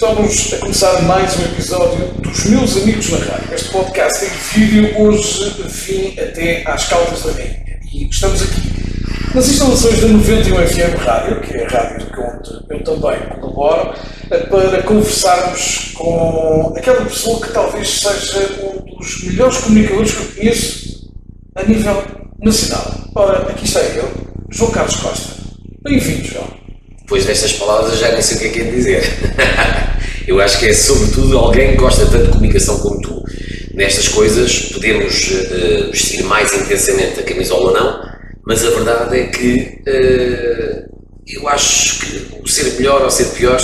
Estamos a começar mais um episódio dos Meus Amigos na Rádio. Este podcast em vídeo hoje vim até às Caldas da Rainha e estamos aqui nas instalações da 91 FM Rádio, que é a rádio onde eu também colaboro, para conversarmos com aquela pessoa que talvez seja um dos melhores comunicadores que eu conheço a nível nacional. Ora, aqui está ele, João Carlos Costa. Bem-vindo, João. Depois destas palavras já nem sei o que é que é dizer. eu acho que é sobretudo alguém que gosta tanto de comunicação como tu. Nestas coisas podemos uh, vestir mais intensamente a camisola ou não, mas a verdade é que uh, eu acho que o ser melhor ou ser pior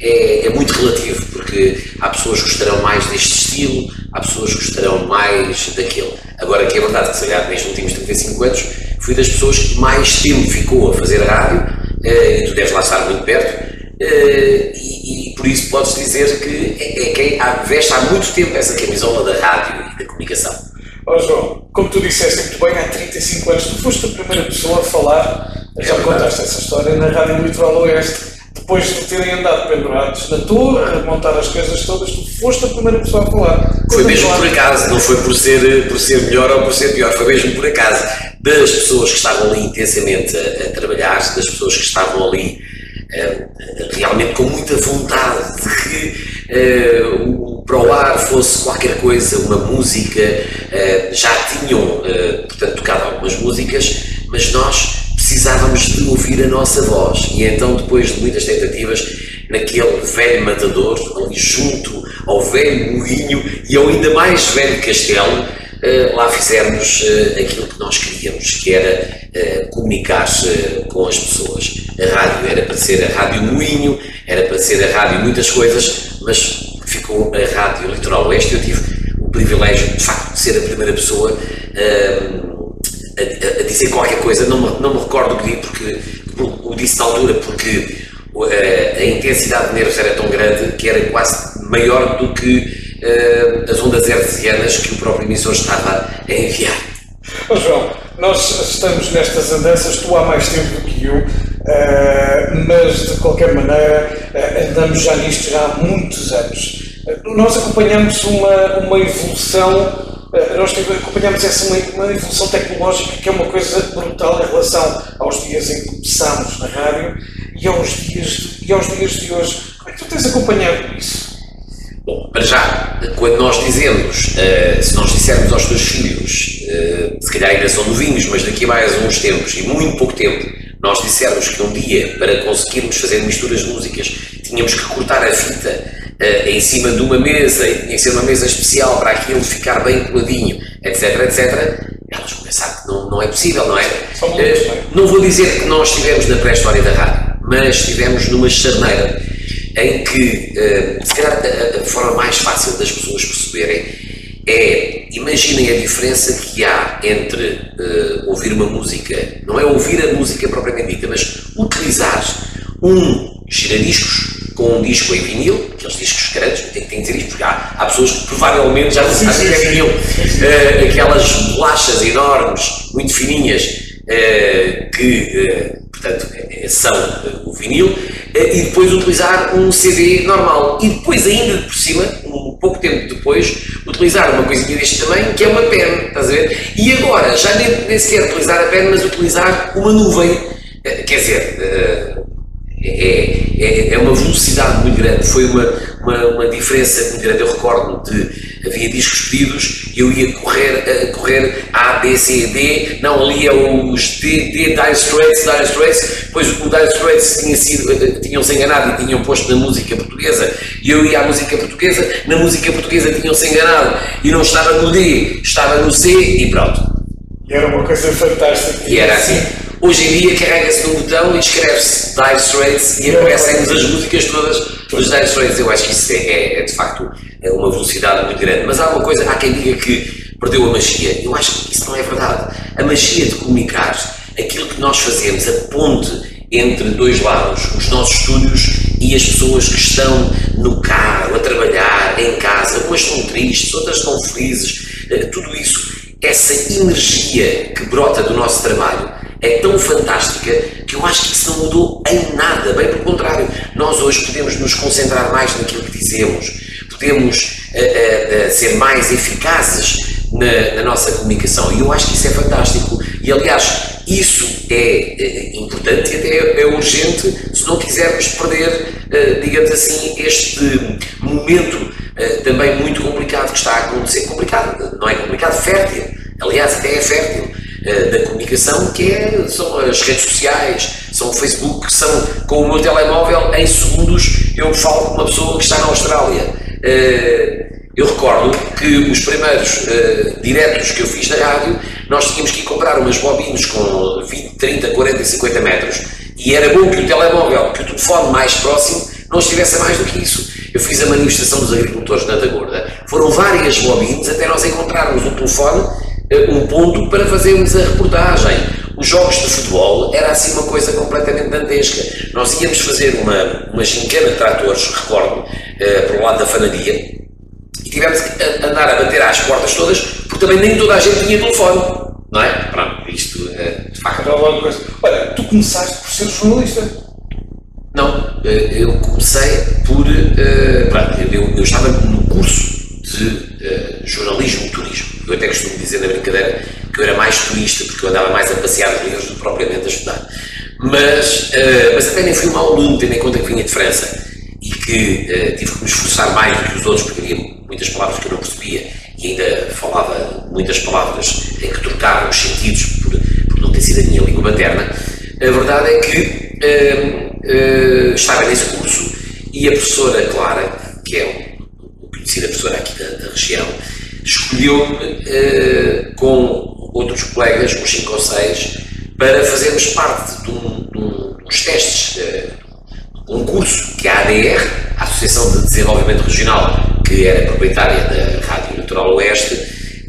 é, é, muito relativo, porque há pessoas que gostarão mais deste estilo, há pessoas que gostarão mais daquele. Agora que é verdade que se calhar nestes últimos 35 anos fui das pessoas que mais tempo ficou a fazer rádio e tu deves lá estar muito perto, eh, e, e, por isso podes dizer que é, é quem veste há muito tempo essa camisola da rádio e da comunicação. Ó oh, João, como tu disseste muito bem, há 35 anos tu foste a primeira pessoa a falar, é já contaste essa história na Rádio Litoral Oeste, depois de terem andado pendurados na torre, a montar as coisas todas, tu foste a primeira pessoa a falar. Foi mesmo por acaso, não foi por ser, por ser melhor ou por ser pior, foi mesmo por acaso das pessoas que estavam ali intensamente a, a trabalhar, das pessoas que estavam ali uh, realmente com muita vontade de que uh, o para o ar fosse qualquer coisa, uma música, uh, já tinham, portanto, tocado algumas músicas, mas nós precisávamos de ouvir a nossa voz. E então, depois de muitas tentativas, naquele velho matador, ali junto ao velho moinho e ao ainda mais velho castelo, eh, lá fizermos eh, aquilo que nós queríamos, que era eh, comunicar com as pessoas. A rádio era para ser a Rádio Moinho, era para ser a rádio muitas coisas, mas ficou a Rádio Litoral Oeste. Eu tive o privilégio, de facto, de ser a primeira pessoa a, a, dizer qualquer coisa, não me, não me recordo o que porque, o disse na altura, porque a, a intensidade de nervos era tão grande que era quase maior do que uh, as ondas hertzianas que o próprio emissor estava a enviar. Oh, João, nós estamos nestas andanças, tu há mais tempo do que eu, uh, mas de qualquer maneira uh, andamos já nisto já há muitos anos. nós acompanhamos uma, uma evolução nós acompanhamos essa uma, uma, evolução tecnológica que é uma coisa brutal em relação aos dias em que começámos na rádio e aos dias de, e aos dias de hoje. Como é que tu tens acompanhado isso? Bom, para já, quando nós dizemos, uh, se nós dissermos aos teus filhos, uh, se calhar ainda são novinhos, mas daqui a mais uns tempos e muito pouco tempo, nós dissermos que um dia, para conseguirmos fazer misturas de músicas, tínhamos que cortar a fita uh, em cima de uma mesa e tinha que ser uma mesa especial para aquilo ficar bem coladinho, etc, etc, elas vão pensar que não, não é possível, não é? não vou dizer que nós estivemos na pré-história da rádio, mas estivemos numa charneira em que, uh, se calhar, a, a, forma mais fácil das pessoas perceberem é, imaginem a diferença que há entre uh, ouvir uma música, não é ouvir a música propriamente dita, mas utilizar um giradiscos com um disco em vinil, aqueles discos grandes, tem que dizer isto porque há, há pessoas que provavelmente já não sabem o que é vinil, uh, aquelas bolachas enormes, muito fininhas, uh, que, uh, portanto, são o vinil, e depois utilizar um CD normal. E depois, ainda por cima, um pouco tempo depois, utilizar uma coisinha deste tamanho, que é uma pen, estás a ver? E agora, já nem, nem sequer utilizar a pen, mas utilizar uma nuvem. Quer dizer, é, é, é uma velocidade muito grande, foi uma, uma, uma diferença muito grande. Eu recordo de havia discos pedidos e eu ia correr, uh, correr A, B, C, D, não ali é os D, D, Dire Straits, Dire Straits, depois o Dire Straits tinha sido, uh, tinham-se enganado e tinham posto na música portuguesa e eu ia à música portuguesa, na música portuguesa tinham-se enganado e não estava no D, estava no C e pronto. E era uma coisa fantástica. E era assim. Hoje em dia carrega-se num botão e escreve-se Dire Straits e aparecem-nos as músicas todas dos Dire Straits. Eu acho que isso é, é, é de facto é uma velocidade muito grande. Mas há uma coisa, há quem diga que perdeu a magia. Eu acho que isso não é verdade. A magia de comunicar, aquilo que nós fazemos, a ponte entre dois lados, os nossos estúdios e as pessoas que estão no carro, a trabalhar, em casa, umas estão tristes, outras estão felizes, eh, tudo isso, essa energia que brota do nosso trabalho é tão fantástica que eu acho que isso não mudou em nada, bem pelo contrário, nós hoje podemos nos concentrar mais naquilo que dizemos, podemos uh, uh, ser mais eficazes na, na, nossa comunicação. E eu acho que isso é fantástico. E aliás, isso é, importante e até é urgente se não quisermos perder, digamos assim, este momento também muito complicado que está a acontecer. Complicado, não é complicado, fértil. Aliás, até é fértil da comunicação, que é, são as redes sociais, são o Facebook, são com o meu telemóvel, em segundos eu falo com uma pessoa que está na Austrália. Eu recordo que os primeiros diretos que eu fiz na rádio, nós tínhamos que ir comprar umas bobines com 20, 30, 40, 50 metros e era bom que o telemóvel, que o telefone mais próximo não estivesse a mais do que isso. Eu fiz a manifestação dos agricultores na Gorda, foram várias bobines até nós encontrarmos um telefone, uh, um ponto para fazermos a reportagem. Os jogos de futebol era assim uma coisa completamente dantesca. Nós íamos fazer uma, uma gincana de tratores, recordo, uh, para o lado da fanaria, e tivemos que andar a bater às portas todas, porque também nem toda a gente tinha telefone. Não é? Pronto, isto é de facto. Olha, tu começaste por ser jornalista. Não, eh, eu comecei por. Pronto, eu, eu, estava no curso de uh, jornalismo turismo. Eu até costumo dizer na brincadeira que eu era mais turista, porque eu andava mais a passear os livros do que propriamente a estudar. Mas, mas até nem fui um mau aluno, tendo em conta que vinha de França e que tive que me esforçar mais do que os outros, porque havia muitas palavras que eu não percebia e ainda falava muitas palavras em que trocava os sentidos por, por não ter sido a minha língua materna, a verdade é que uh, uh, estava nesse curso e a professora Clara, que é uma conhecida professora aqui da, da região, escolheu-me uh, com outros colegas, uns 5 ou 6, para fazermos parte de, um, de, um, de uns testes, de um curso que a ADR, a Associação de Desenvolvimento Regional que era proprietária da Rádio Litoral Oeste,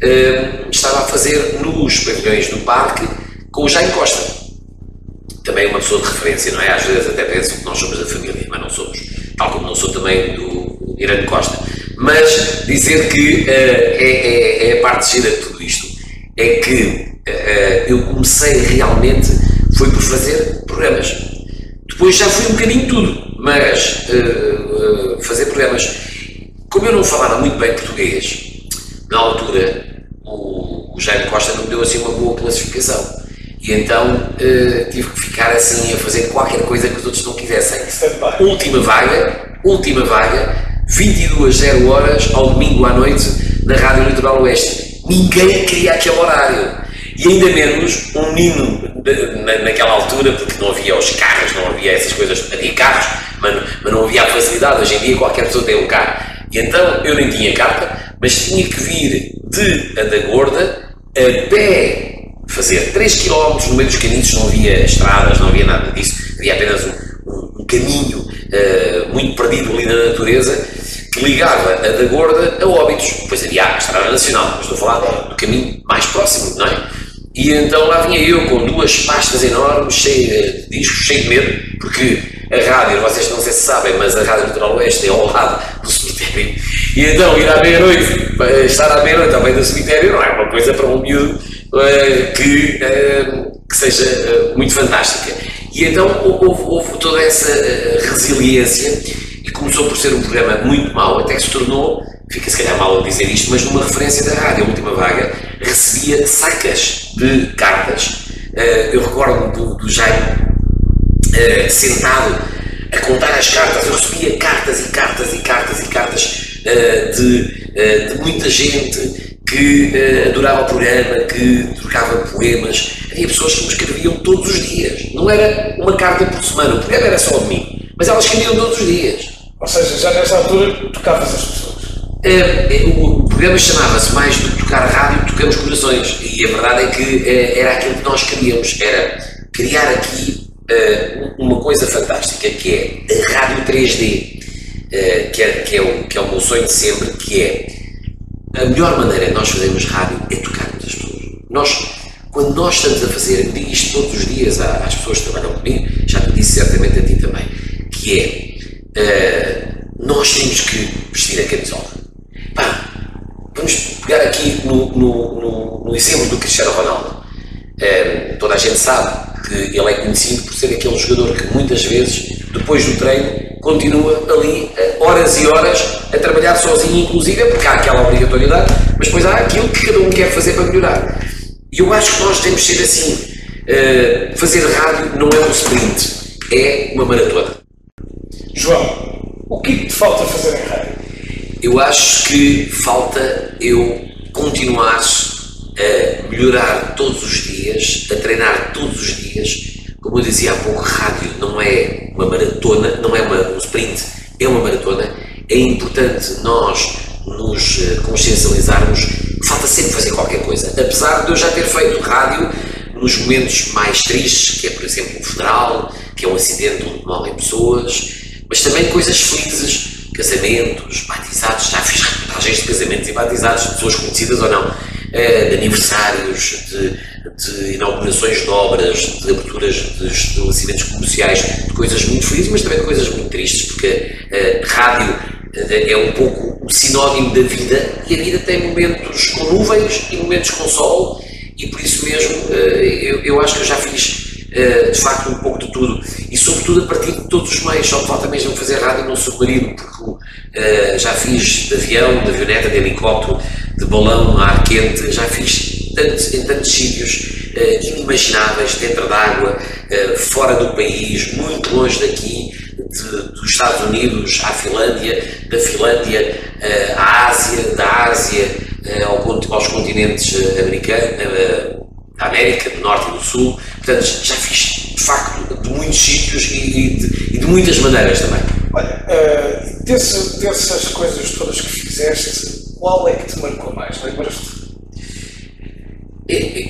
eh, estava a fazer nos pavilhões do parque com o Jaime Costa. Também uma pessoa de referência, não é? Às vezes até pensam que nós somos da família, mas não somos. Tal como não sou também do Irã Costa. Mas dizer que uh, é, é, é, a parte gira de tudo isto. É que uh, eu comecei realmente, foi por fazer programas. Depois já fui um bocadinho tudo, mas uh, fazer programas. Como eu não falava muito bem português, na altura o, o Jaime Costa não me deu assim uma boa classificação. E então uh, tive que ficar assim a fazer qualquer coisa que os outros não quisessem. Última vaga, última vaga, 22 0 horas ao domingo à noite na Rádio Litoral Oeste. Ninguém queria aquele horário. E ainda menos um menino naquela altura, porque não havia os carros, não havia essas coisas. Havia carros, mas, mas não havia a facilidade. Hoje em dia qualquer pessoa tem um carro. E então eu nem tinha carta, mas tinha que vir de Andagorda a pé fazer 3 km no meio dos caminhos, não havia estradas, não havia nada disso, havia apenas um, um, um caminho uh, muito perdido ali na natureza que ligava a da Gorda a Óbitos. Depois havia a Estrada Nacional, mas estou a falar do caminho mais próximo, não é? E então lá vinha eu com duas pastas enormes, cheio de discos, cheio de medo, porque a rádio, vocês não sei se sabem, mas a Rádio Litoral Oeste é ao lado do cemitério. E então ir à meia-noite, estar à meia-noite ao meio do cemitério não é uma coisa para um miúdo que, uh, que seja uh, muito fantástica. E então houve, houve toda essa resiliência e começou por ser um programa muito mau, até que se tornou, fica se calhar mal a dizer isto, mas numa referência da rádio, a última vaga, recebia sacas de cartas. eu recordo do, do Jaime sentado a contar as cartas. Eu recebia cartas e cartas e cartas e cartas de, de, muita gente que adorava o programa, que trocava poemas. Havia pessoas que me escreviam todos os dias. Não era uma carta por semana, o programa era só de mim, mas elas escreviam todos os dias. Ou seja, já nessa altura tocavas as pessoas. o programa chamava-se mais do que tocar rádio, tocamos corações. E a verdade é que era aquilo que nós queríamos, era criar aqui uh, uma coisa fantástica que é a rádio 3D, uh, eh, que, é, que, é o, que é o meu sonho de sempre, que é a melhor maneira de nós fazermos rádio é tocarmos as pessoas. Nós, quando nós estamos a fazer, eu digo isto todos os dias às pessoas que trabalham comigo, já te disse certamente a ti também, que é uh, nós temos que vestir a camisola. Pá, vamos pegar aqui no, no, no, no exemplo do Cristiano Ronaldo. Uh, toda a gente sabe que ele é conhecido por ser aquele jogador que muitas vezes, depois do treino, continua ali eh, horas e horas a trabalhar sozinho, inclusive, porque há aquela obrigatoriedade, mas depois há aquilo que cada um quer fazer para melhorar. E eu acho que nós temos de ser assim. Uh, fazer rádio não é um sprint, é uma maratona. João, o que é que te falta fazer em rádio? Eu acho que falta eu continuar a melhorar todos os dias, a treinar todos os dias. Como eu dizia há pouco, rádio não é uma maratona, não é uma, um sprint, é uma maratona. É importante nós nos eh, consciencializarmos que falta sempre fazer qualquer coisa. Apesar de eu já ter feito rádio nos momentos mais tristes, que é, por exemplo, um funeral, que é um acidente onde morrem pessoas, mas também coisas felizes, casamentos, batizados. Já fiz reportagens de casamentos e batizados de pessoas conhecidas ou não, de aniversários, de, de inaugurações de obras, de aberturas de estabelecimentos comerciais, de coisas muito felizes, mas também de coisas muito tristes, porque a eh, rádio é um pouco o sinónimo da vida e a vida tem momentos com nuvens e momentos com sol e por isso mesmo eh, eu, eu acho que eu já fiz eh, de facto um pouco de tudo e sobretudo a partir de todos os meios, só falta mesmo fazer rádio num submarino porque eh, já fiz de avião, de avioneta, de helicóptero, de balão, ar quente, já fiz tantos, em tantos sítios inimagináveis, dentro d'água, fora do país, muito longe daqui de, dos Estados Unidos à Finlândia, da Finlândia uh, à Ásia, da Ásia uh, ao, aos continentes uh, americanos, da América do Norte e do Sul. Portanto, já fiz de facto de muitos sítios e, de, e de, muitas maneiras também. Olha, desse, dessas coisas todas que fizeste, qual é que te marcou mais? Lembras-te?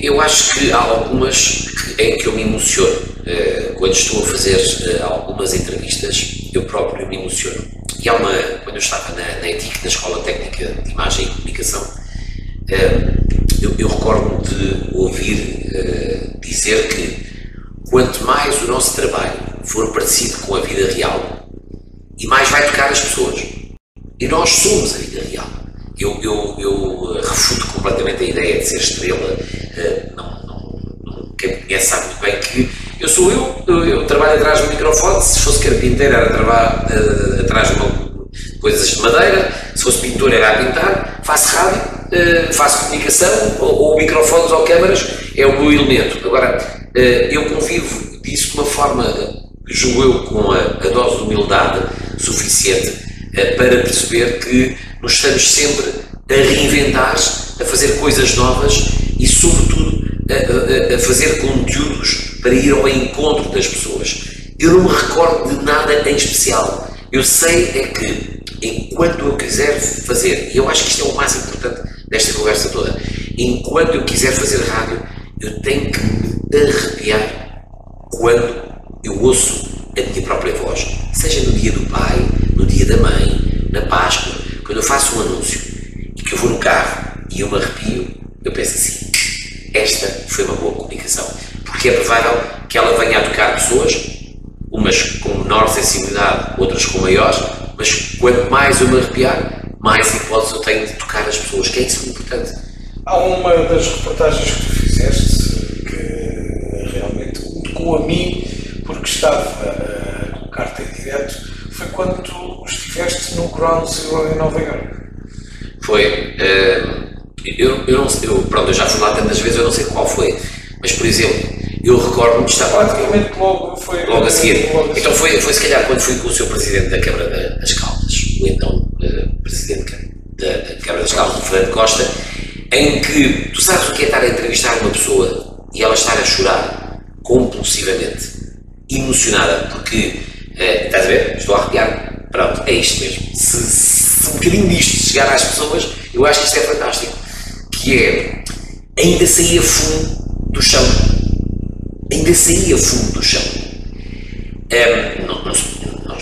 Eu acho que há algumas em que eu me emociono. Eh, quando estou a fazer eh, algumas entrevistas, eu próprio me emociono. E há uma, quando eu estava na, na ETIC, na Escola Técnica de Imagem e Comunicação, eu, eu recordo de ouvir dizer que quanto mais o nosso trabalho for parecido com a vida real, e mais vai tocar as pessoas. E nós somos a vida real. Eu, eu, eu refuto completamente a ideia de ser estrela. Não, não, quem me conhece sabe muito bem que eu sou eu, eu, eu trabalho atrás do microfone, se fosse carpinteiro era trabalhar uh, atrás de uma, coisas de madeira, se fosse pintor era a pintar, faço rádio, uh, faço comunicação, ou, ou, microfones ou câmaras, é o meu elemento. Agora, uh, eu convivo disso de uma forma, julgo eu, com a, a dose de humildade suficiente para perceber que nos estamos sempre a reinventar, a fazer coisas novas e, sobretudo, a, a, a fazer conteúdos para ir ao encontro das pessoas. Eu não me recordo de nada em especial. Eu sei é que, enquanto eu quiser fazer, e eu acho que isto é o mais importante desta conversa toda, enquanto eu quiser fazer rádio, eu tenho que me arrepiar quando eu ouço a minha própria voz. Seja no dia do pai, no dia da mãe, na Páscoa, quando eu faço um anúncio e que eu vou no carro e eu me arrepio, eu penso assim: esta foi uma boa comunicação porque é provável que ela venha a tocar pessoas, umas com menor sensibilidade, outras com maior, mas quanto mais eu me arrepiar, mais hipóteses eu tenho de tocar as pessoas, que é isso importante. Há uma das reportagens que tu fizeste que realmente tocou a mim, porque estava a colocar-te em direto, foi quando tu estiveste no Ground Zero em Nova York. Foi. Uh, eu, eu, não, eu, pronto, eu já fui lá tantas vezes, eu não sei qual foi, mas por exemplo, eu recordo-me de estar praticamente logo, foi, logo a seguir. Logo então foi, foi se calhar quando fui com o seu presidente da Câmara das Caldas, o então presidente da, Câmara das Caldas, o Fernando Costa, em que tu sabes o que é estar a entrevistar uma pessoa e ela estar a chorar compulsivamente, emocionada, porque uh, estás a ver? Estou a arrepiar. Pronto, é isto mesmo. Se, se um bocadinho disto chegar às pessoas, eu acho que isto é fantástico. Que é ainda sair fundo do chão ainda saía fumo do chão. Um, não, não,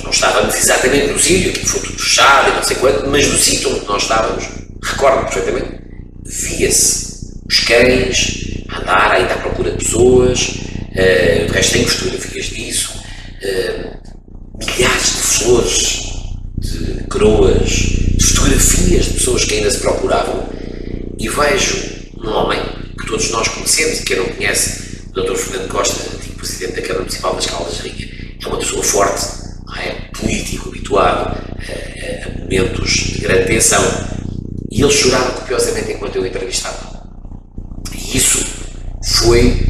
não estávamos exatamente no sítio, foi tudo fechado e não sei quanto, mas no sítio onde nós estávamos, recordo perfeitamente, via-se os cães a andar ainda à procura de pessoas, uh, o resto tem fotografias disso, uh, milhares de flores, de coroas, de fotografias de pessoas que ainda se procuravam, e vejo um homem que todos nós conhecemos e que eu não conhece Dr. Fernando Costa, antigo presidente da Câmara Municipal das Caldas Rinha, é uma pessoa forte, é? político habituado a, a momentos de grande tensão e ele chorava copiosamente enquanto eu entrevistava. E isso foi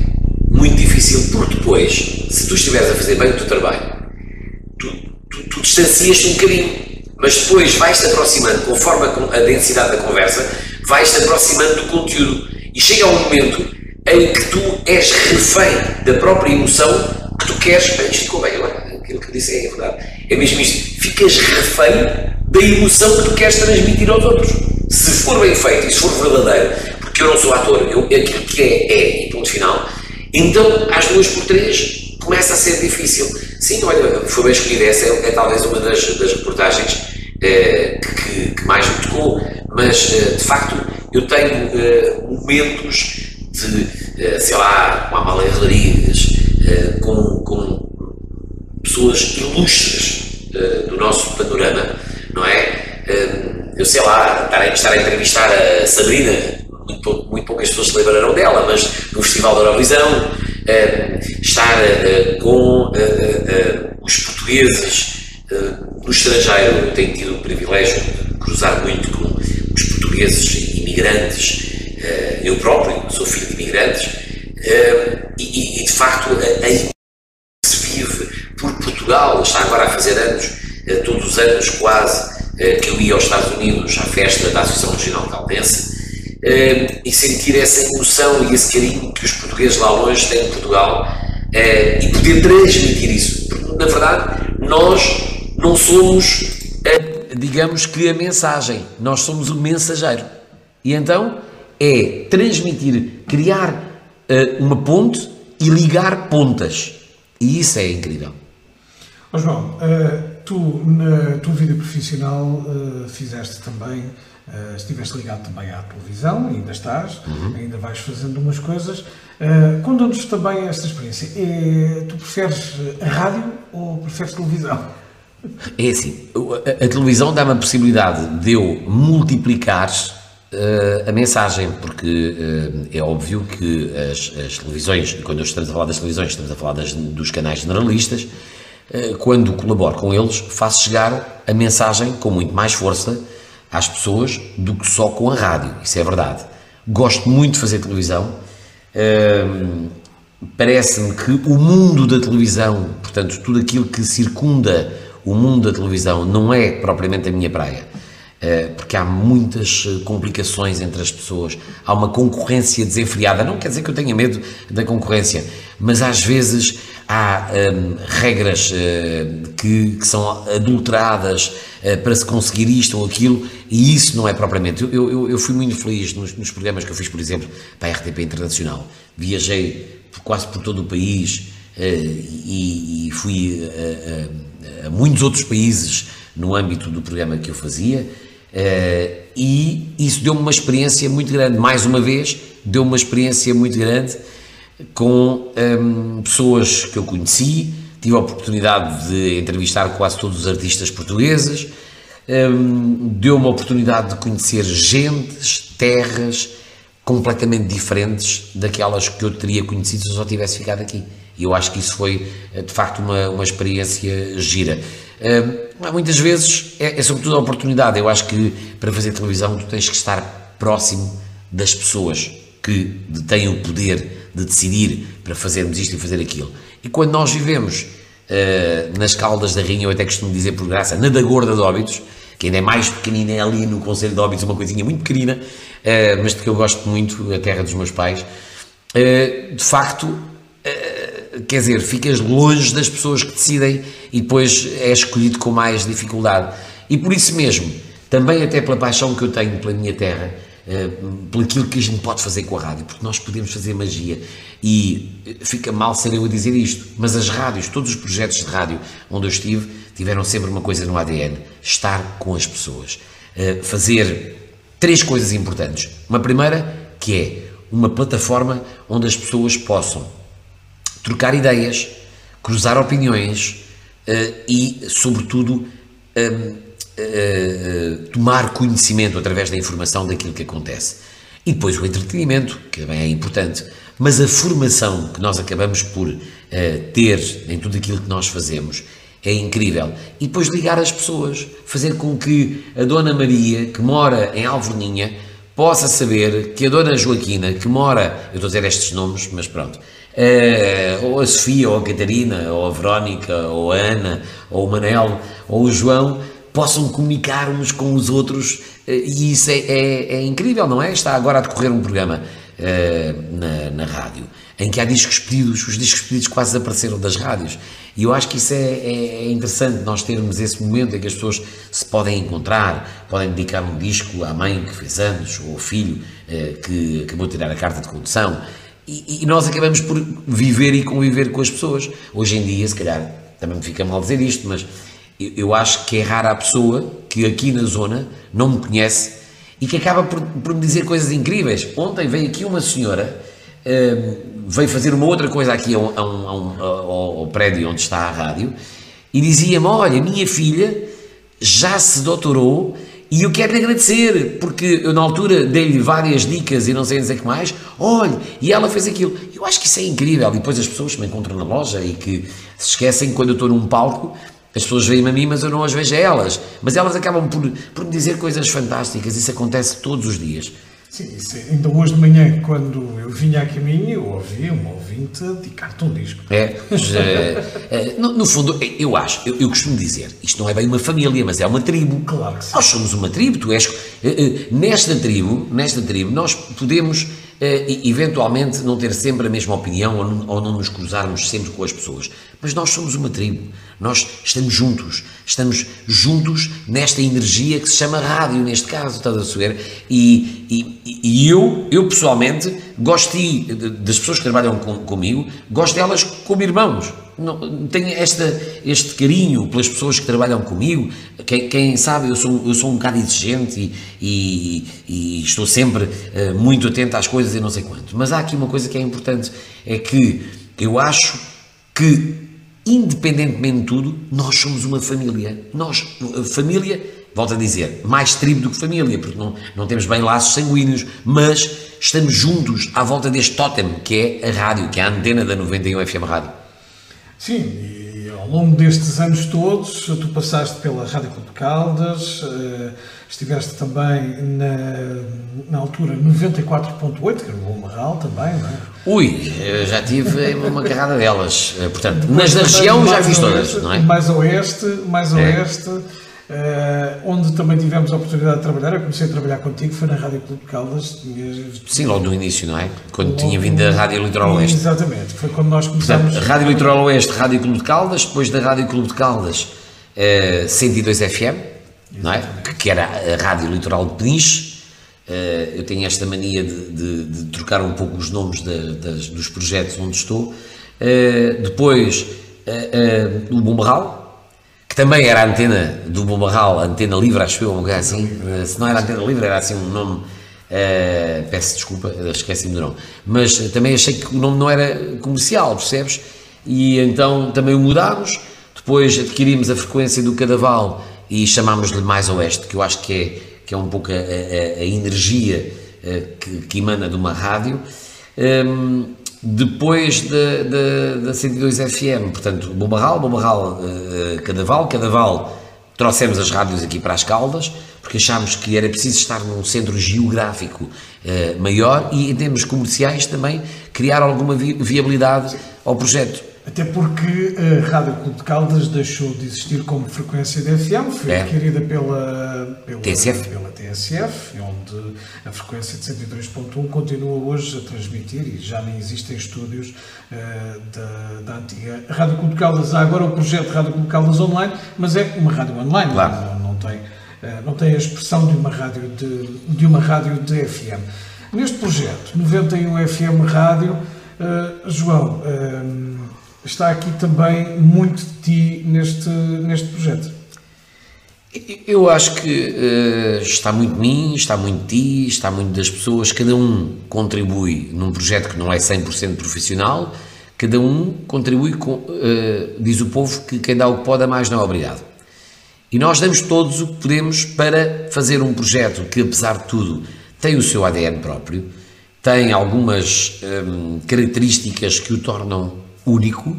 muito difícil, porque depois, se tu estiveres a fazer bem o teu trabalho, tu, tu, tu distancias-te um bocadinho, mas depois vais-te aproximando, conforme a, densidade da conversa, vais-te aproximando do conteúdo. E chega um momento em que tu és refém da própria emoção que tu queres. Isto ficou bem, que disse é verdade. É mesmo isto. Ficas refém da emoção que tu queres transmitir aos outros. Se for bem feito e se for verdadeiro, porque eu não sou ator, eu, aquilo que é, é, e ponto final, então às duas por três começa a ser difícil. Sim, olha, foi bem escolhida, essa é, é talvez uma das, das reportagens eh, que, que, mais me tocou, mas eh, de facto eu tenho eh, momentos de, sei lá, com a Amália Rodrigues, com, com pessoas ilustres do nosso panorama, não é? eu sei lá, estar a, estar a entrevistar a Sabrina, muito, muito poucas pessoas se lembrarão dela, mas no Festival da Eurovisão, estar com os portugueses no estrangeiro, eu tenho tido o privilégio de cruzar muito com os portugueses imigrantes, eu próprio sou filho de imigrantes, e, e de facto a, a que se vive por Portugal, está agora a fazer anos, todos os anos quase, que eu ia aos Estados Unidos à festa da Associação Regional Caldense e sentir essa emoção e esse carinho que os portugueses lá longe têm em Portugal e poder transmitir isso. Porque, na verdade, nós não somos, digamos que a mensagem, nós somos o mensageiro. E então é transmitir, criar uma ponte e ligar pontas. E isso é incrível. Oh, João, uh, tu na tua vida profissional uh, fizeste também, uh, estiveste ligado também à televisão, ainda estás, uhum. ainda vais fazendo umas coisas. Uh, Conta-nos também esta experiência. É, tu preferes a rádio ou preferes televisão? É assim, a, a televisão dá-me a possibilidade de eu multiplicar a mensagem, porque é óbvio que as, as televisões, quando estamos a falar das televisões, estamos a falar das, dos canais generalistas, quando colaboro com eles, faço chegar a mensagem com muito mais força às pessoas do que só com a rádio. Isso é verdade. Gosto muito de fazer televisão. Ehm, parece-me que o mundo da televisão, portanto, tudo aquilo que circunda o mundo da televisão, não é propriamente a minha praia. Eh, porque há muitas eh, complicações entre as pessoas, há uma concorrência desenfreada. Não quer dizer que eu tenha medo da concorrência, mas às vezes há um, regras uh, que, que, são adulteradas uh, para se conseguir isto ou aquilo, e isso não é propriamente. Eu, eu, eu fui muito feliz nos, nos, programas que eu fiz, por exemplo, para a RTP Internacional. Viajei por, quase por todo o país uh, e, e, fui a muitos outros países no âmbito do programa que eu fazia. e isso deu-me uma experiência muito grande. Mais uma vez, deu-me uma experiência muito grande com um, pessoas que eu conheci, tive a oportunidade de entrevistar quase todos os artistas portugueses, um, deu-me a oportunidade de conhecer gentes, terras completamente diferentes daquelas que eu teria conhecido se eu só tivesse ficado aqui. E eu acho que isso foi, de facto, uma, uma experiência gira. Um, muitas vezes é, é sobretudo a oportunidade. Eu acho que para fazer televisão tu tens que estar próximo das pessoas que detêm o poder de decidir para fazermos isto e fazer aquilo. E quando nós vivemos uh, nas Caldas da Rainha, eu até costumo dizer por graça, na da Gorda de Óbidos, que ainda é mais pequenina, é ali no Conselho de Óbidos, uma coisinha muito pequenina, uh, mas de que eu gosto muito, a terra dos meus pais, uh, de facto, quer dizer, ficas longe das pessoas que decidem e depois é escolhido com mais dificuldade. E por isso mesmo, também até pela paixão que eu tenho pela minha terra, eh, aquilo que a gente pode fazer com a rádio, porque nós podemos fazer magia. E fica mal ser eu a dizer isto, mas as rádios, todos os projetos de rádio onde eu estive, tiveram sempre uma coisa no ADN: estar com as pessoas. Eh, fazer três coisas importantes. Uma primeira, que é uma plataforma onde as pessoas possam trocar ideias, cruzar opiniões eh, e, sobretudo, uh, tomar conhecimento através da informação daquilo que acontece. E depois o entretenimento, que também é importante, mas a formação que nós acabamos por uh, ter em tudo aquilo que nós fazemos É incrível. E depois ligar as pessoas, fazer com que a Dona Maria, que mora em Alvorninha, possa saber que a Dona Joaquina, que mora, eu estou a dizer estes nomes, mas pronto, uh, ou a Sofia, ou a Catarina, ou a Verónica, ou a Ana, ou o Manel, ou o João, possam comunicar uns com os outros, uh, e isso é, é, é, incrível, não é? Está agora a decorrer um programa uh, na, na rádio em que há discos pedidos, os discos pedidos quase desapareceram das rádios. E eu acho que isso é, é, é, interessante, nós termos esse momento em que as pessoas se podem encontrar, podem dedicar um disco à mãe que fez anos, ou ao filho eh, que acabou de tirar a carta de condução. E, e, nós acabamos por viver e conviver com as pessoas. Hoje em dia, se calhar, também me fica mal dizer isto, mas eu, eu acho que é rara a pessoa que aqui na zona não me conhece e que acaba por, por me dizer coisas incríveis. Ontem veio aqui uma senhora veio fazer uma outra coisa aqui a um, ao, ao, prédio onde está a rádio e dizia-me: Olha, minha filha já se doutorou e eu quero lhe agradecer, porque eu na altura dei-lhe várias dicas e não sei dizer que mais. Olha, e ela fez aquilo. Eu acho que isso é incrível. E depois as pessoas que me encontram na loja e que se esquecem que quando eu estou num palco, as pessoas veem-me a mim, mas eu não as vejo a elas. Mas elas acabam por, por me dizer coisas fantásticas. Isso acontece todos os dias. Sim, ainda hoje de manhã, quando eu vinha a caminho, eu ouvi um ouvinte dedicar-te um disco. É, já, é, no, no, fundo, eu acho, eu, eu, costumo dizer, isto não é bem uma família, mas é uma tribo. Claro que sim. Nós somos uma tribo, tu és. Eh, eh, nesta tribo, nesta tribo, nós podemos eventualmente não ter sempre a mesma opinião ou não, ou não nos cruzarmos sempre com as pessoas. Mas nós somos uma tribo, nós estamos juntos, estamos juntos nesta energia que se chama rádio, neste caso, estás a saber? E, e, e, eu, eu pessoalmente, gosto de, das pessoas que trabalham com, comigo, gosto delas como irmãos. Não, tenho esta, este carinho pelas pessoas que trabalham comigo. Quem, quem sabe, eu sou, eu sou um bocado exigente e, e, e estou sempre uh, muito atento às coisas e não sei quanto. Mas há aqui uma coisa que é importante: é que eu acho que, independentemente de tudo, nós somos uma família. Nós, família, volto a dizer, mais tribo do que família, porque não, não temos bem laços sanguíneos, mas estamos juntos à volta deste totem que é a rádio, que é a antena da 91 FM Rádio. Sim, ao longo destes anos todos, tu passaste pela Rádio Clube Caldas, eh, estiveste também na, na altura 94.8, que era o Bom Marral também, não é? Ui, já tive uma carrada delas, eh, portanto, nas da região já fiz todas, não é? Mais oeste, mais é. oeste Uh, onde também tivemos a oportunidade de trabalhar. Eu comecei a trabalhar contigo, foi na Rádio Clube de Caldas. Sim, logo no início, não é? Quando logo tinha vindo da Rádio Litoral Oeste. Exatamente, foi quando nós começamos. Portanto, Rádio Litoral Oeste, Rádio Clube de Caldas, depois da Rádio Clube de Caldas, uh, 102 FM, Exatamente. não é? Que era a Rádio Litoral de Peniche. Uh, eu tenho esta mania de, de, de, trocar um pouco os nomes de, das, dos projetos onde estou. Uh, depois, o Bombarral, que também era antena do Bombarral, antena livre, acho eu, um lugar assim. Uh, se não era antena livre, era assim um nome. Uh, peço desculpa, esqueci-me do nome. Mas também achei que o nome não era comercial, percebes? E então também o mudámos. Depois adquirimos a frequência do Cadaval e chamámos-lhe Mais Oeste, que eu acho que é, que é um pouco a, a, a energia que, que, emana de uma rádio. Um, ehm, depois da, da, da 102 FM, portanto, Bombarral, Bombarral, uh, Cadaval, Cadaval, trouxemos as rádios aqui para as Caldas, porque achámos que era preciso estar num centro geográfico uh, maior e, em termos comerciais, também criar alguma vi viabilidade ao projeto. Até porque a Rádio Clube de Caldas deixou de existir como frequência de FM, foi é. adquirida pela, pela, TSF. pela TSF, onde a frequência de 103.1 continua hoje a transmitir e já nem existem estúdios uh, da, da antiga Rádio Clube de Caldas. Há agora o projeto Rádio Clube de Caldas Online, mas é uma rádio online, claro. não, não, tem, uh, não tem a expressão de uma rádio de, de, uma rádio de FM. Neste projeto, 91 FM Rádio, uh, João está aqui também muito de ti neste, neste projeto. Eu acho que uh, está muito de mim, está muito de ti, está muito das pessoas, cada um contribui num projeto que não é 100% profissional, cada um contribui com, uh, diz o povo que quem dá o que pode a mais não é obrigado. E nós damos todos o que podemos para fazer um projeto que, apesar de tudo, tem o seu ADN próprio, tem algumas um, características que o tornam único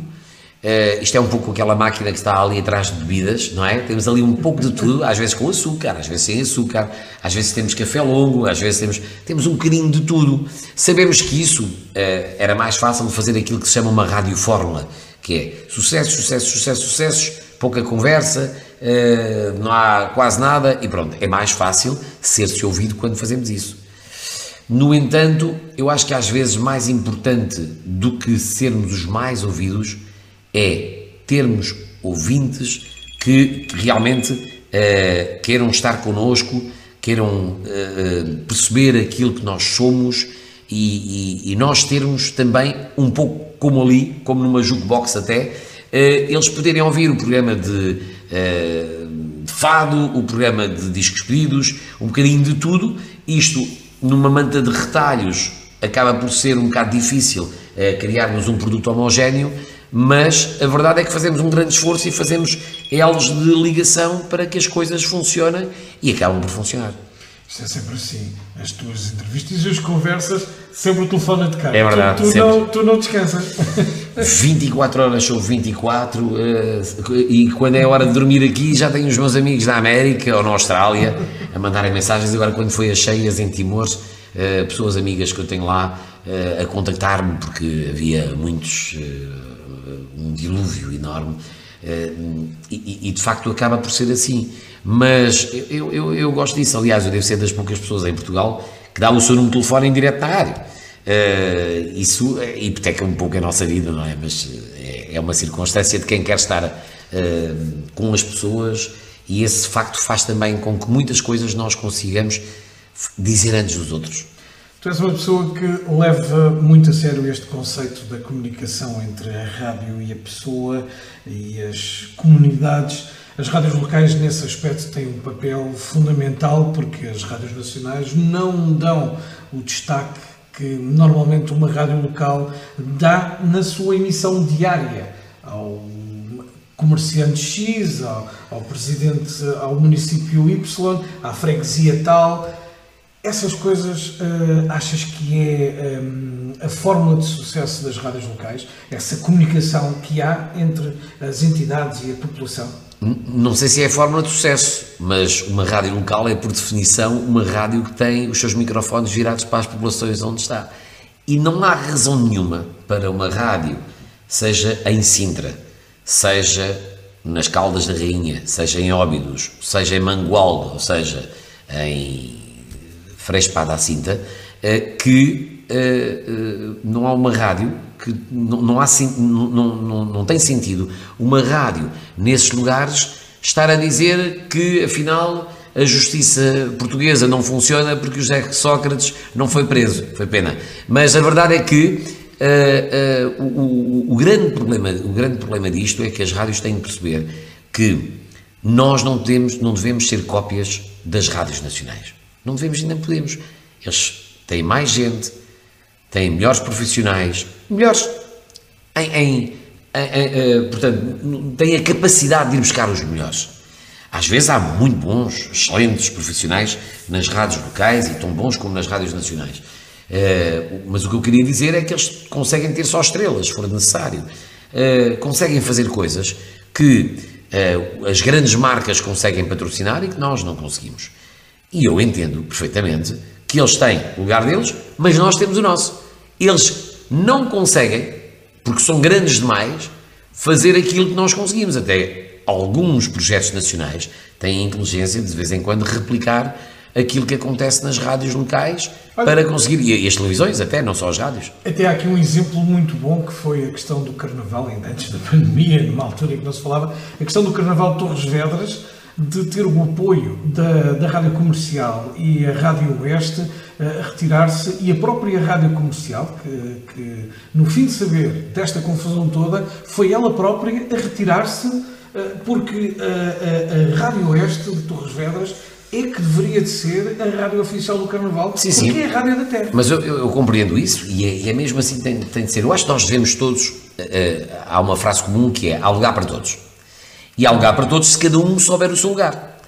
Uh, isto é um pouco aquela máquina que está ali atrás de bebidas, não é? Temos ali um pouco de tudo, às vezes com açúcar, às vezes sem açúcar, às vezes temos café longo, às vezes temos, temos um bocadinho de tudo. Sabemos que isso uh, era mais fácil de fazer aquilo que se chama uma radiofórmula, que é sucesso, sucesso, sucesso, sucessos, pouca conversa, uh, não há quase nada e pronto. É mais fácil ser-se ouvido quando fazemos isso. No entanto, eu acho que às vezes mais importante do que sermos os mais ouvidos é termos ouvintes que, realmente uh, queiram estar connosco, queiram uh, perceber aquilo que nós somos e, e, e, nós termos também um pouco como ali, como numa jukebox até, uh, eles poderem ouvir o programa de, de fado, o programa de discos pedidos, um bocadinho de tudo, isto numa manta de retalhos acaba por ser um bocado difícil criarmos um produto homogéneo, mas a verdade é que fazemos um grande esforço e fazemos elos de ligação para que as coisas funcionem e acabam por funcionar. Isto é sempre assim. As tuas entrevistas e as conversas, sempre o telefone a tocar. É verdade. Tu, tu não, tu não descansas. 24 horas sou 24 eh, e quando é hora de dormir aqui já tenho os meus amigos na América ou na Austrália a mandarem mensagens. Agora, quando foi as cheias em Timores, eh, pessoas amigas que eu tenho lá eh, a contactar-me porque havia muitos um dilúvio enorme, eh, e, e, de facto acaba por ser assim. Mas eu, eu, eu, gosto disso, aliás, eu devo ser das poucas pessoas em Portugal que dá o seu número de telefone em direto na rádio. Uh, isso hipoteca um pouco a nossa vida, não é? Mas é, é uma circunstância de quem quer estar uh, com as pessoas e esse facto faz também com que muitas coisas nós consigamos dizer antes dos outros. Tu és uma pessoa que leva muito a sério este conceito da comunicação entre a rádio e a pessoa e as comunidades. As rádios locais, nesse aspecto, têm um papel fundamental porque as rádios nacionais não dão o destaque que normalmente uma rádio local dá na sua emissão diária ao comerciante X, ao, ao presidente, ao município Y, à freguesia tal essas coisas uh, achas que é um, a fórmula de sucesso das rádios locais? Essa comunicação que há entre as entidades e a população? Não sei se é a fórmula de sucesso, mas uma rádio local é, por definição, uma rádio que tem os seus microfones virados para as populações onde está. E não há razão nenhuma para uma rádio, seja em Sintra, seja nas Caldas da Rainha, seja em Óbidos, seja em Mangualde, ou seja, em Frei Espada à Cinta, eh, que eh, eh, não há uma rádio que não, não, há, não, não, não tem sentido uma rádio nesses lugares estar a dizer que afinal a justiça portuguesa não funciona porque o José Sócrates não foi preso, foi pena. Mas a verdade é que uh, uh, o, o, o, grande problema, o grande problema disto é que as rádios têm de perceber que nós não, temos, não devemos ser cópias das rádios nacionais. Não devemos e nem podemos. Eles têm mais gente, têm melhores profissionais, melhores em, em, em, portanto, têm a capacidade de ir buscar os melhores. Às vezes há muito bons, excelentes profissionais nas rádios locais e tão bons como nas rádios nacionais. Uh, mas o que eu queria dizer é que eles conseguem ter só estrelas, se for necessário. Uh, conseguem fazer coisas que uh, as grandes marcas conseguem patrocinar e que nós não conseguimos. E eu entendo perfeitamente que eles têm o lugar deles, mas nós temos o nosso. Eles não conseguem, porque são grandes demais, fazer aquilo que nós conseguimos. Até alguns projetos nacionais têm a inteligência de, de vez em quando, replicar aquilo que acontece nas rádios locais Olha, para conseguir, e as televisões até, não só as rádios. Até há aqui um exemplo muito bom que foi a questão do Carnaval, ainda antes da pandemia, numa altura em que não se falava, a questão do Carnaval de Torres Vedras, de ter o apoio da, da Rádio Comercial e a Rádio Oeste a retirar-se e a própria Rádio Comercial, que, que, no fim de saber desta confusão toda, foi ela própria a retirar-se eh, porque a, a, a, Rádio Oeste de Torres Vedras é que deveria de ser a rádio oficial do Carnaval, sim, porque sim. é a rádio da Terra. Mas eu, eu, eu compreendo isso e é, e é, mesmo assim tem, tem de ser. Eu acho que nós devemos todos, uh, há uma frase comum que é há lugar para todos. E há lugar para todos se cada um souber o seu lugar.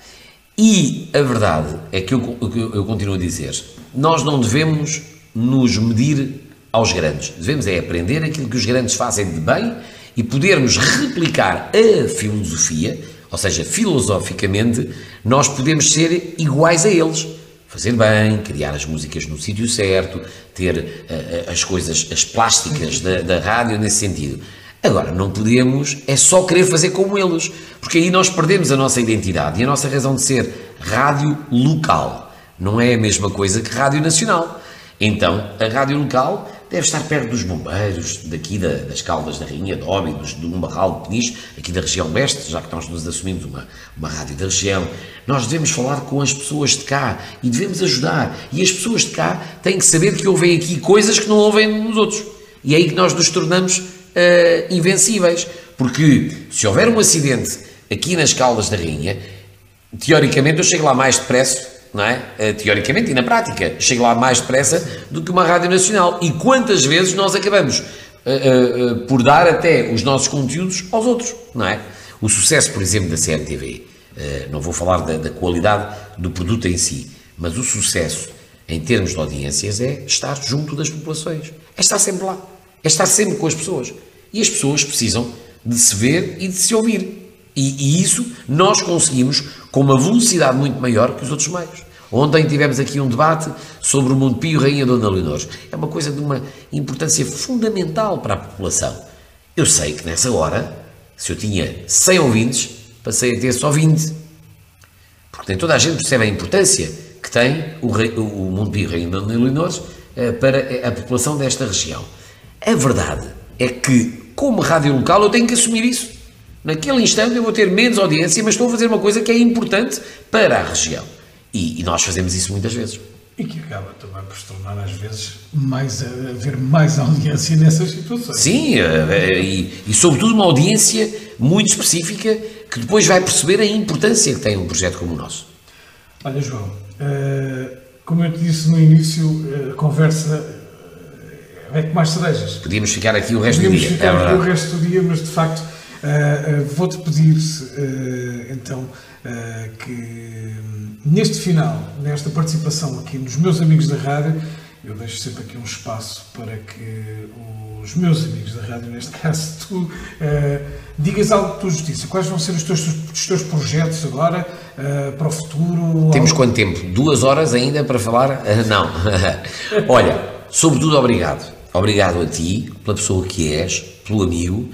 E a verdade é que eu, eu, continuo a dizer: nós não devemos nos medir aos grandes. Devemos é aprender aquilo que os grandes fazem de bem e podermos replicar a filosofia, ou seja, filosoficamente, nós podemos ser iguais a eles. Fazer bem, criar as músicas no sítio certo, ter uh, as coisas, as plásticas da, da rádio nesse sentido. Agora, não podemos é só querer fazer como eles, porque aí nós perdemos a nossa identidade e a nossa razão de ser rádio local. Não é a mesma coisa que rádio nacional. Então, a rádio local deve estar perto dos bombeiros, daqui da, das Caldas da Rainha, de Óbidos, do Umbarral, de Peniche, aqui da região oeste, já que nós nos assumimos uma, uma rádio da região. Nós devemos falar com as pessoas de cá e devemos ajudar. E as pessoas de cá têm que saber que ouvem aqui coisas que não ouvem nos outros. E é aí que nós nos tornamos uh, invencíveis. Porque se houver um acidente aqui nas Caldas da Rainha, teoricamente eu chego lá mais depressa não é? Eh, teoricamente e na prática, chega lá mais depressa do que uma rádio nacional. E quantas vezes nós acabamos uh, uh, uh, por dar até os nossos conteúdos aos outros, não é? O sucesso, por exemplo, da CMTV, não vou falar da, da, qualidade do produto em si, mas o sucesso em termos de audiências é estar junto das populações, é estar sempre lá, é estar sempre com as pessoas. E as pessoas precisam de se ver e de se ouvir. E, e, isso nós conseguimos com uma velocidade muito maior que os outros meios. Ontem tivemos aqui um debate sobre o Montepio Rainha Dona Leonor. É uma coisa de uma importância fundamental para a população. Eu sei que nessa hora, se eu tinha 100 ouvintes, passei a ter só 20. Porque nem toda a gente percebe a importância que tem o, o Montepio Rainha Dona Leonor eh, para a população desta região. A verdade é que, como rádio local, eu tenho que assumir isso. Naquele instante eu vou ter menos audiência, mas estou a fazer uma coisa que é importante para a região. E, e nós fazemos isso muitas vezes. E que acaba também por se tornar, às vezes, mais, haver mais audiência nessas situações. Sim, eh, eh, e, e sobretudo uma audiência muito específica que depois vai perceber a importância que tem um projeto como o nosso. Olha, João, uh, como eu te disse no início, a conversa é com mais cerejas. Podíamos ficar aqui o resto Podíamos do dia. Podíamos ficar é aqui o resto do dia, mas de facto Uh, Vou-te pedir, uh, então, que neste final, nesta participação aqui nos meus amigos da rádio, eu deixo sempre aqui um espaço para que os meus amigos da rádio, neste caso tu, uh, digas algo de tua justiça. Quais vão ser os teus, os teus projetos agora, uh, para o futuro? Temos quanto tempo? Duas horas ainda para falar? Uh, não. Olha, sobretudo obrigado. Obrigado a ti, pela pessoa que és, pelo amigo,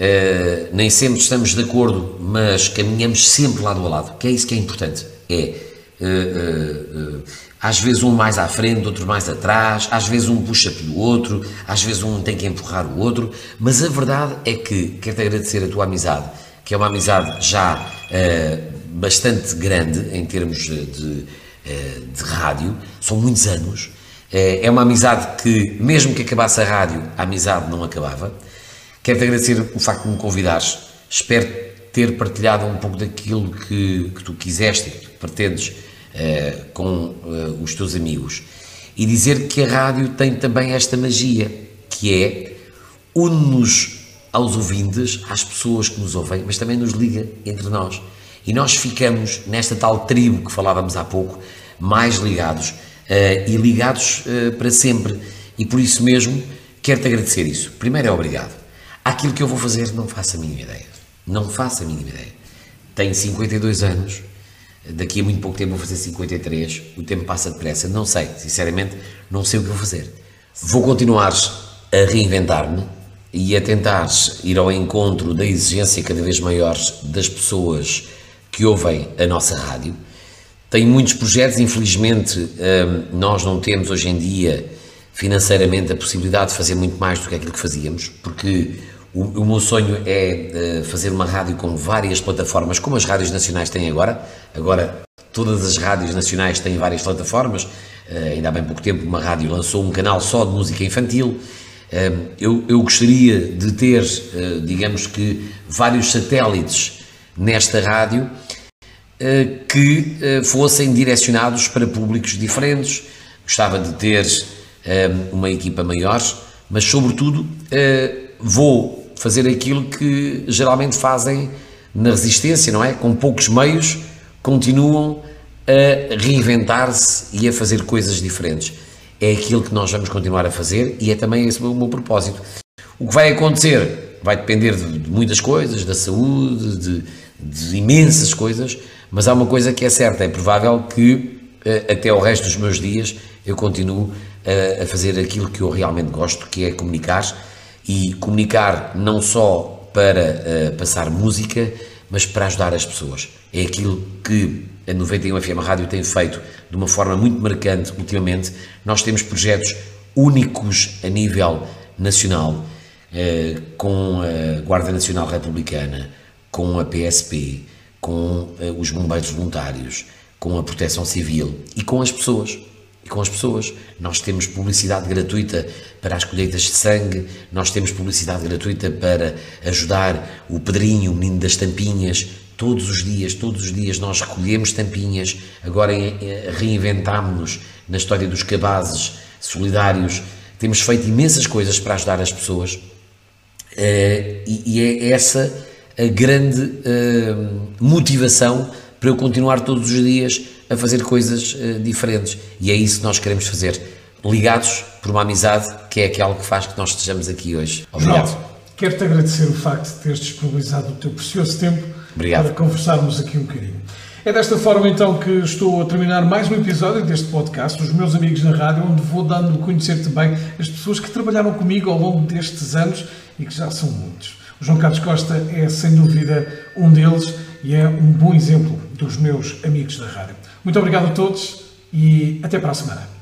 Uh, nem sempre estamos de acordo, mas caminhamos sempre lado a lado, que é isso que é importante. É, uh, uh, às vezes um mais à frente, outro mais atrás, às vezes um puxa pelo outro, às vezes um tem que empurrar o outro, mas a verdade é que quero-te agradecer a tua amizade, que é uma amizade já bastante grande em termos de, de, de rádio, são muitos anos, é uma amizade que, mesmo que acabasse a rádio, a amizade não acabava. Quero-te agradecer o facto de me convidares. Espero ter partilhado um pouco daquilo que, que tu quiseste, que pretendes uh, com uh, os teus amigos. E dizer que a rádio tem também esta magia, que é une-nos aos ouvintes, às pessoas que nos ouvem, mas também nos liga entre nós. E nós ficamos nesta tal tribo que falávamos há pouco, mais ligados e ligados para sempre. E por isso mesmo quero-te agradecer isso. Primeiro é obrigado. Aquilo que eu vou fazer, não faço a mínima ideia. Não faço a mínima ideia. Tenho 52 anos, daqui a muito pouco tempo vou fazer 53, o tempo passa depressa, não sei, sinceramente, não sei o que vou fazer. Vou continuar a reinventar-me e a tentar ir ao encontro da exigência cada vez maior das pessoas que ouvem a nossa rádio. Tenho muitos projetos, infelizmente, hum, nós não temos hoje em dia financeiramente a possibilidade de fazer muito mais do que aquilo que fazíamos, porque o, o meu sonho é uh, fazer uma rádio com várias plataformas, como as rádios nacionais têm agora. Agora, todas as rádios nacionais têm várias plataformas. Uh, ainda há bem pouco tempo, uma rádio lançou um canal só de música infantil. Uh, eu, eu, gostaria de ter, digamos que, vários satélites nesta rádio que fossem direcionados para públicos diferentes. Gostava de ter uma equipa maior, mas, sobretudo, vou fazer aquilo que geralmente fazem na resistência, não é? Com poucos meios, continuam a reinventar-se e a fazer coisas diferentes. É aquilo que nós vamos continuar a fazer e é também esse o meu propósito. O que vai acontecer vai depender de, de muitas coisas, da saúde, de, de, imensas coisas, mas há uma coisa que é certa: é provável que uh, até o resto dos meus dias eu continuo uh, a fazer aquilo que eu realmente gosto, que é comunicar e comunicar não só para uh, passar música, mas para ajudar as pessoas. É aquilo que a 91 FM Rádio tem feito de uma forma muito marcante ultimamente. Nós temos projetos únicos a nível nacional, eh, com a Guarda Nacional Republicana, com a PSP, com eh, os bombeiros voluntários, com a Proteção Civil e com as pessoas. E com as pessoas. Nós temos publicidade gratuita para as colheitas de sangue, nós temos publicidade gratuita para ajudar o Pedrinho, o menino das tampinhas, todos os dias, todos os dias nós recolhemos tampinhas, agora reinventámos-nos na história dos cabazes solidários, temos feito imensas coisas para ajudar as pessoas eh, e é essa a grande eh, motivação para eu continuar todos os dias a fazer coisas eh, diferentes e é isso que nós queremos fazer, ligados por uma amizade que é aquela que faz que nós estejamos aqui hoje. Obrigado. Quero-te agradecer o facto de teres disponibilizado o teu precioso tempo Obrigado. para conversarmos aqui um bocadinho. É desta forma então que estou a terminar mais um episódio deste podcast, Os Meus Amigos na Rádio, onde vou dando a conhecer também as pessoas que trabalharam comigo ao longo destes anos e que já são muitos. João Carlos Costa é sem dúvida um deles e é um bom exemplo dos meus amigos da rádio. Muito obrigado a todos e até para a semana.